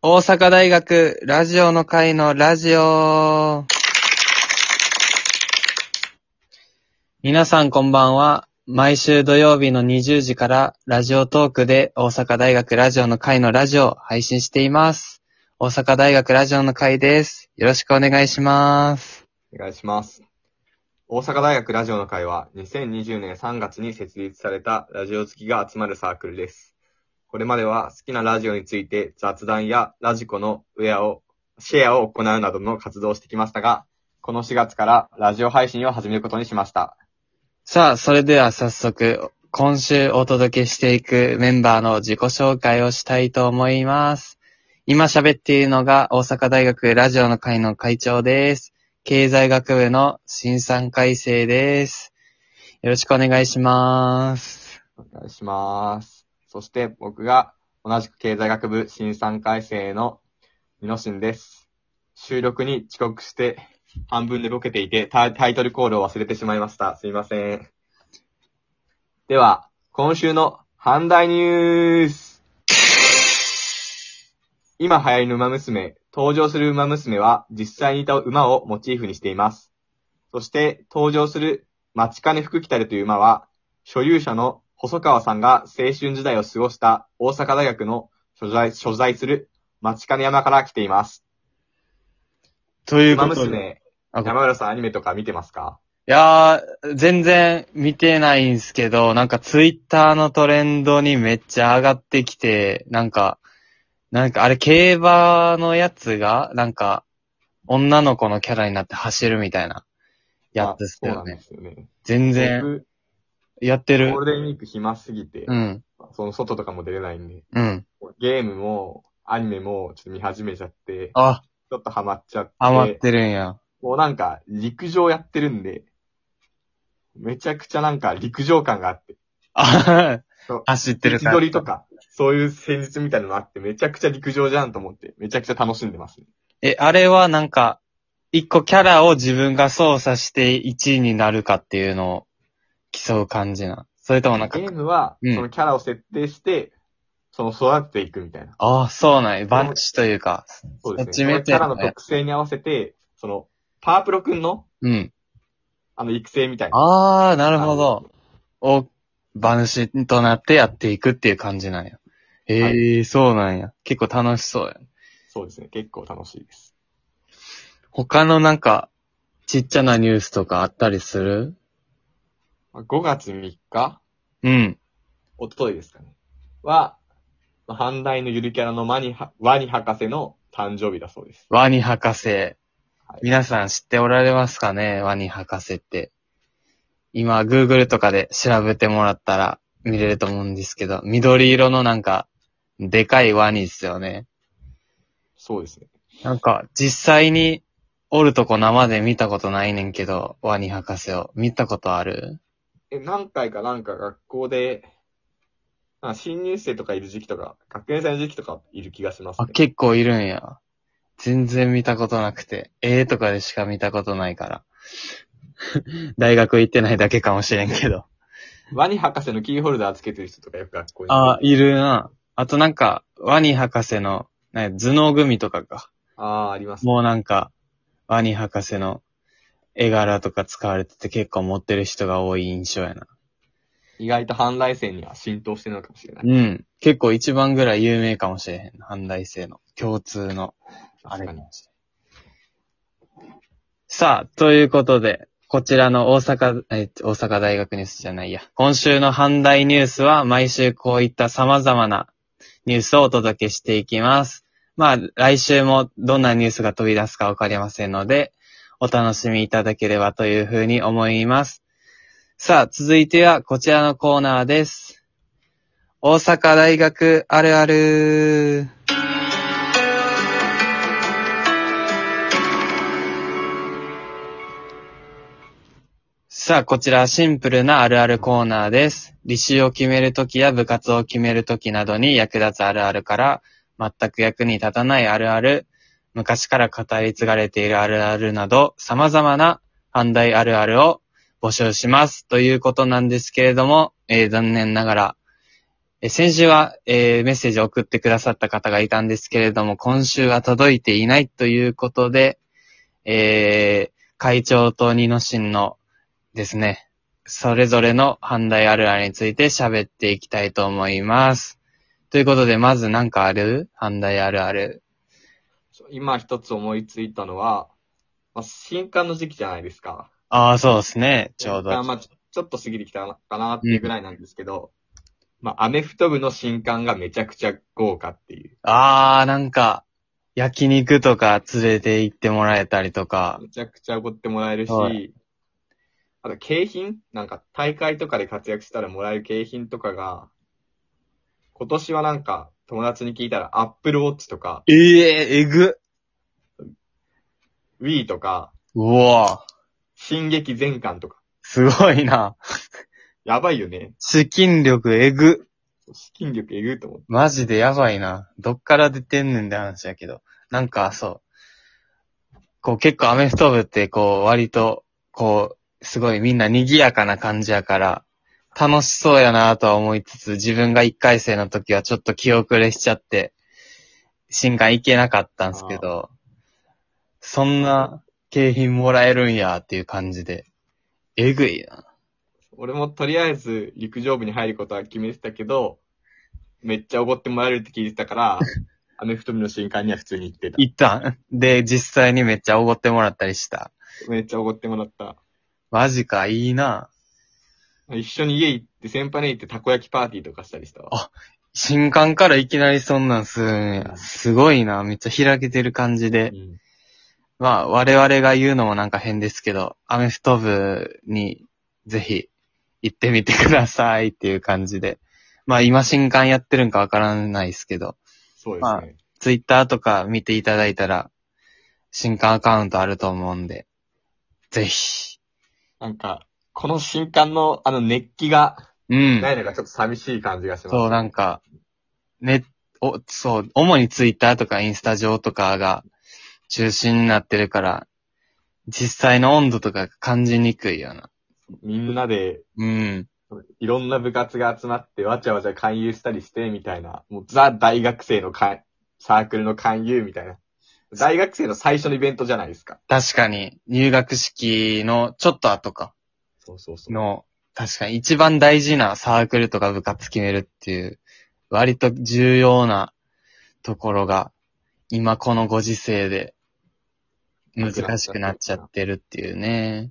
大阪大学ラジオの会のラジオ。皆さんこんばんは。毎週土曜日の20時からラジオトークで大阪大学ラジオの会のラジオを配信しています。大阪大学ラジオの会です。よろしくお願いします。お願いします。大阪大学ラジオの会は2020年3月に設立されたラジオ好きが集まるサークルです。これまでは好きなラジオについて雑談やラジコのウェアを、シェアを行うなどの活動をしてきましたが、この4月からラジオ配信を始めることにしました。さあ、それでは早速、今週お届けしていくメンバーの自己紹介をしたいと思います。今喋っているのが大阪大学ラジオの会の会長です。経済学部の新3回生です。よろしくお願いします。お願いします。そして僕が同じく経済学部新3回生のミノシンです。収録に遅刻して半分でボケていてタイトルコールを忘れてしまいました。すいません。では、今週の阪大ニュース。今流行りの馬娘、登場する馬娘は実際にいた馬をモチーフにしています。そして登場する待ち金福来たるという馬は、所有者の細川さんが青春時代を過ごした大阪大学の所在所在する町金山から来ています。という馬ことで。娘、あ山浦さんアニメとか見てますか？いやー、全然見てないんすけど、なんかツイッターのトレンドにめっちゃ上がってきて、なんか、なんかあれ競馬のやつが、なんか、女の子のキャラになって走るみたいな、やつっすあそうなんね。すよね。全然、僕、やってるゴー。ルデンウィーク暇すぎて、うん、その外とかも出れないんで、うん。ゲームもアニメもちょっと見始めちゃって、あ、ちょっとハマっちゃって、ハマってるんや。もうなんか陸上やってるんで、めちゃくちゃなんか陸上感があって、あそう走ってる位置取りとか、そういう戦術みたいなのがあって、めちゃくちゃ陸上じゃんと思って、めちゃくちゃ楽しんでますね。え、あれはなんか、一個キャラを自分が操作して1位になるかっていうのを競う感じな。それともなんかゲ、ームは、うんそのキャラを設定して、その育てていくみたいな。ああ、そうなんや。番地というか。そうですね。そっち目そのキャラの特性に合わせて、その、パワープロくんの、うん。あの、育成みたいな。ああ、なるほど。を、番子となってやっていくっていう感じなんや。へえ、そうなんや。結構楽しそうや。そうですね。結構楽しいです。他のなんか、ちっちゃなニュースとかあったりする？まあ5月3日？うん。おとといですかね。は、まあ阪大のゆるキャラのマニハ、ワニ博士の誕生日だそうです。ワニ博士。はい皆さん知っておられますかね？ワニ博士って。今、Google とかで調べてもらったら見れると思うんですけど、緑色のなんか、でかいワニですよね。そうですね。なんか、実際に、おるとこ生で見たことないねんけど、ワニ博士を。見たことある？え、何回かなんか学校で、あ新入生とかいる時期とか、学園祭の時期とかいる気がしますあ、ね。結構いるんや。全然見たことなくて。絵とかでしか見たことないから。大学行ってないだけかもしれんけど。ワニ博士のキーホルダーつけてる人とかよく学校に。あ、いるな。あとなんか、ワニ博士の、ね、頭脳組とかか。あー、あります。もうなんか、ワニ博士の絵柄とか使われてて結構持ってる人が多い印象やな。意外と阪大生には浸透してるのかもしれない。うん。結構一番ぐらい有名かもしれへん。阪大生の共通の、あれ確かもしれん。さあ、ということで、こちらの大阪、え、大阪大学ニュースじゃないや。今週の阪大ニュースは毎週こういった様々なニュースをお届けしていきます。まあ、来週もどんなニュースが飛び出すかわかりませんので、お楽しみいただければというふうに思います。さあ、続いてはこちらのコーナーです。大阪大学あるある。さあ、こちらシンプルなあるあるコーナーです。履修を決めるときや部活を決めるときなどに役立つあるあるから、全く役に立たないあるある、昔から語り継がれているあるあるなど、様々な反対あるあるを募集します。ということなんですけれども、えー残念ながら、え先週は、えーメッセージを送ってくださった方がいたんですけれども、今週は届いていないということで、え会長とニノシンのですね、それぞれの阪大あるあるについて喋っていきたいと思います。ということで、まず何かある？阪大あるある。今一つ思いついたのは、まあ、新刊の時期じゃないですか。ああ、そうですね。ちょうど。あまあ、ちょっと過ぎてきたかなっていうぐらいなんですけど、まあ、アメフト部の新刊がめちゃくちゃ豪華っていう。ああ、なんか、焼肉とか連れて行ってもらえたりとか。めちゃくちゃおごってもらえるし、はいあと景品なんか大会とかで活躍したらもらえる景品とかが、今年はなんか友達に聞いたらアップルウォッチとか、えええぐ。Wii とか、うわ進撃全巻とか。すごいな。やばいよね。資金力えぐ。資金力えぐいと思う。マジでやばいな。どっから出てんねんって話やけど。なんか、そう。こう結構アメフト部ってこう割と、こう、すごいみんな賑やかな感じやから、楽しそうやなとは思いつつ、自分が一回生の時はちょっと気遅れしちゃって、新刊行けなかったんですけど、そんな景品もらえるんやっていう感じで、えぐいな。俺もとりあえず陸上部に入ることは決めてたけど、めっちゃおごってもらえるって聞いてたから、アメフト部の新刊には普通に行ってた。行ったん？で、実際にめっちゃおごってもらったりした？めっちゃおごってもらった。マジか、いいな。一緒に家行って、先輩に行ってたこ焼きパーティーとかしたりしたわ。あ新刊からいきなりそんなんするんや。すごいな。めっちゃ開けてる感じで。うんまあ、我々が言うのもなんか変ですけど、アメフト部にぜひ行ってみてくださいっていう感じで。まあ今新刊やってるんかわからないですけど、そうですね。ツイッターとか見ていただいたら、新刊アカウントあると思うんで、ぜひ。なんか、この新刊のあの熱気がうん。ないのがちょっと寂しい感じがします。そう、なんか、ね、お、そう、主にツイッターとかインスタ上とかが中心になってるから、実際の温度とか感じにくいよな。みんなで、うん。いろんな部活が集まってわちゃわちゃ勧誘したりして、みたいな。もうザ大学生のかサークルの勧誘みたいな。大学生の最初のイベントじゃないですか。確かに、入学式のちょっと後かそうそうそう。の、確かに一番大事なサークルとか部活決めるっていう、割と重要なところが、今このご時世で難しくなっちゃってるっていうね。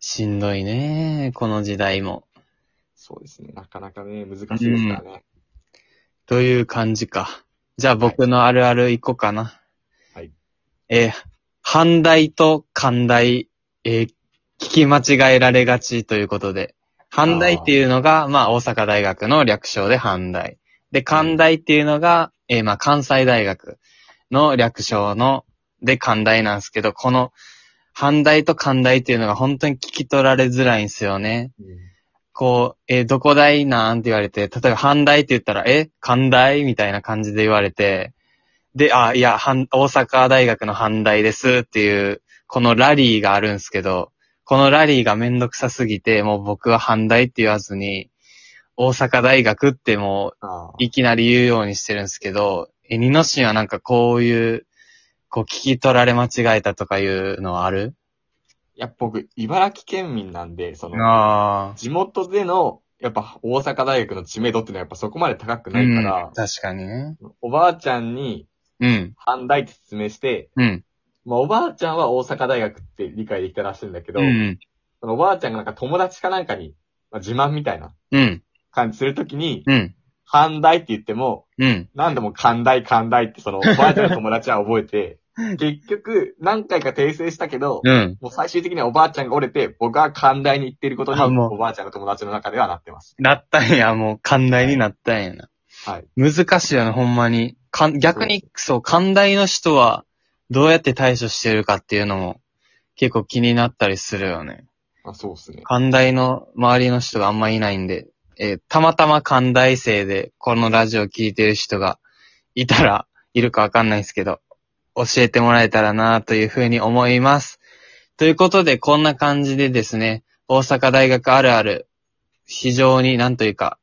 しんどいね、この時代も。そうですね。なかなかね、難しいですからね。という感じか。じゃあ僕のあるあるいこうかな。はい。えー、阪大と寛大、えー聞き間違えられがちということで、阪大っていうのが、まあ大阪大学の略称で阪大。で、寛大っていうのが、えーまあ関西大学の略称の、で寛大なんですけど、この、阪大と寛大っていうのが本当に聞き取られづらいんですよね。こう、えーどこ大なんって言われて、例えば、阪大って言ったら、え？関大みたいな感じで言われて、で、あ、いや、阪大阪大学の阪大ですっていう、このラリーがあるんですけど、このラリーがめんどくさすぎて、もう僕は阪大って言わずに、大阪大学ってもう。いきなり言うようにしてるんですけど、え、ニノシンはなんかこういう、こう聞き取られ間違えたとかいうのはある？いや、僕、茨城県民なんで、その。地元での、やっぱ大阪大学の知名度ってのはやっぱそこまで高くないからうん、、確かにね。おばあちゃんにうん。阪大って説明して、うん。まあおばあちゃんは大阪大学って理解できたらしいんだけど、うん。そのおばあちゃんがなんか友達かなんかに、まあ、自慢みたいなうん。感じするときに、うん。阪大って言っても、うん。何でも寛大寛大ってそのおばあちゃんの友達は覚えて、結局何回か訂正したけど、うん。もう最終的にはおばあちゃんが折れて、僕は寛大に言ってることに、あもうおばあちゃんの友達の中ではなってます。なったんや、もう、寛大になったんやな。はい。難しいよね、ほんまに。かん逆に、そう、寛大の人は、どうやって対処してるかっていうのも、結構気になったりするよね。あ、そうですね。寛大の周りの人があんまいないんで、えーたまたま寛大生で、このラジオ聞いてる人がいたら、いるかわかんないですけど、教えてもらえたらなというふうに思います。ということで、こんな感じでですね、大阪大学あるある、非常になんというか、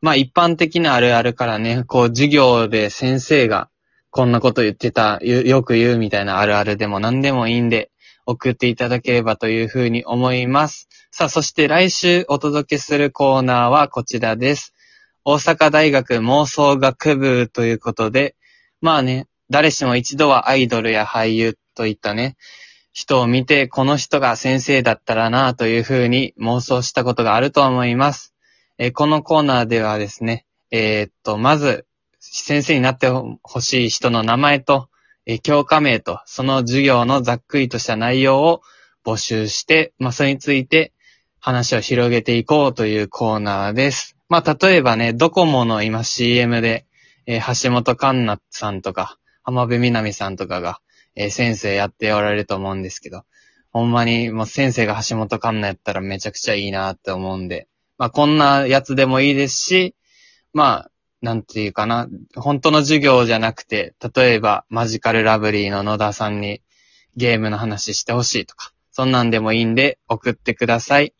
まあ一般的なあるあるからね、こう授業で先生がこんなこと言ってた、よく言うみたいなあるあるでも何でもいいんで、送っていただければというふうに思います。さあ、そして来週お届けするコーナーはこちらです。大阪大学妄想学部ということで、まあね、誰しも一度はアイドルや俳優といったね、人を見て、この人が先生だったらなというふうに妄想したことがあると思います。えーこのコーナーではですね、えーっと、まず、先生になってほしい人の名前と、え教科名と、その授業のざっくりとした内容を募集して、まあ、それについて話を広げていこうというコーナーです。まあ、例えばね、ドコモの今 CM で、えー橋本環奈さんとか、浜辺美波さんとかが、えー先生やっておられると思うんですけど、ほんまにもう先生が橋本環奈やったらめちゃくちゃいいなって思うんで、まあこんなやつでもいいですし、まあ、なんていうかな、本当の授業じゃなくて、例えばマジカルラブリーの野田さんにゲームの話してほしいとか、そんなんでもいいんで送ってください。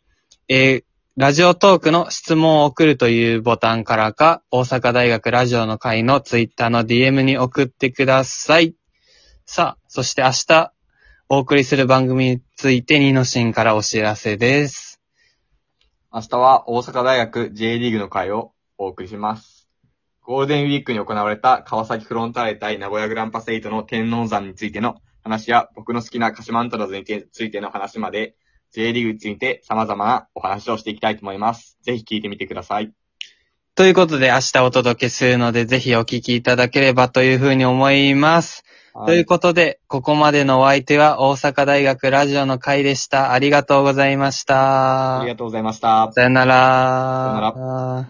えーラジオトークの質問を送るというボタンからか、大阪大学ラジオの会のツイッターの DM に送ってください。さあ、そして明日お送りする番組についてニノシンからお知らせです。明日は大阪大学 J リーグの会をお送りします。ゴールデンウィークに行われた川崎フロンターレ対名古屋グランパスエイトの天王山についての話や僕の好きな鹿島アントラーズについての話まで J リーグについて様々なお話をしていきたいと思います。ぜひ聞いてみてください。ということで明日お届けするのでぜひお聞きいただければというふうに思います。ということで、ここまでのお相手は大阪大学ラジオの会でした。ありがとうございました。ありがとうございました。さよなら。さよなら。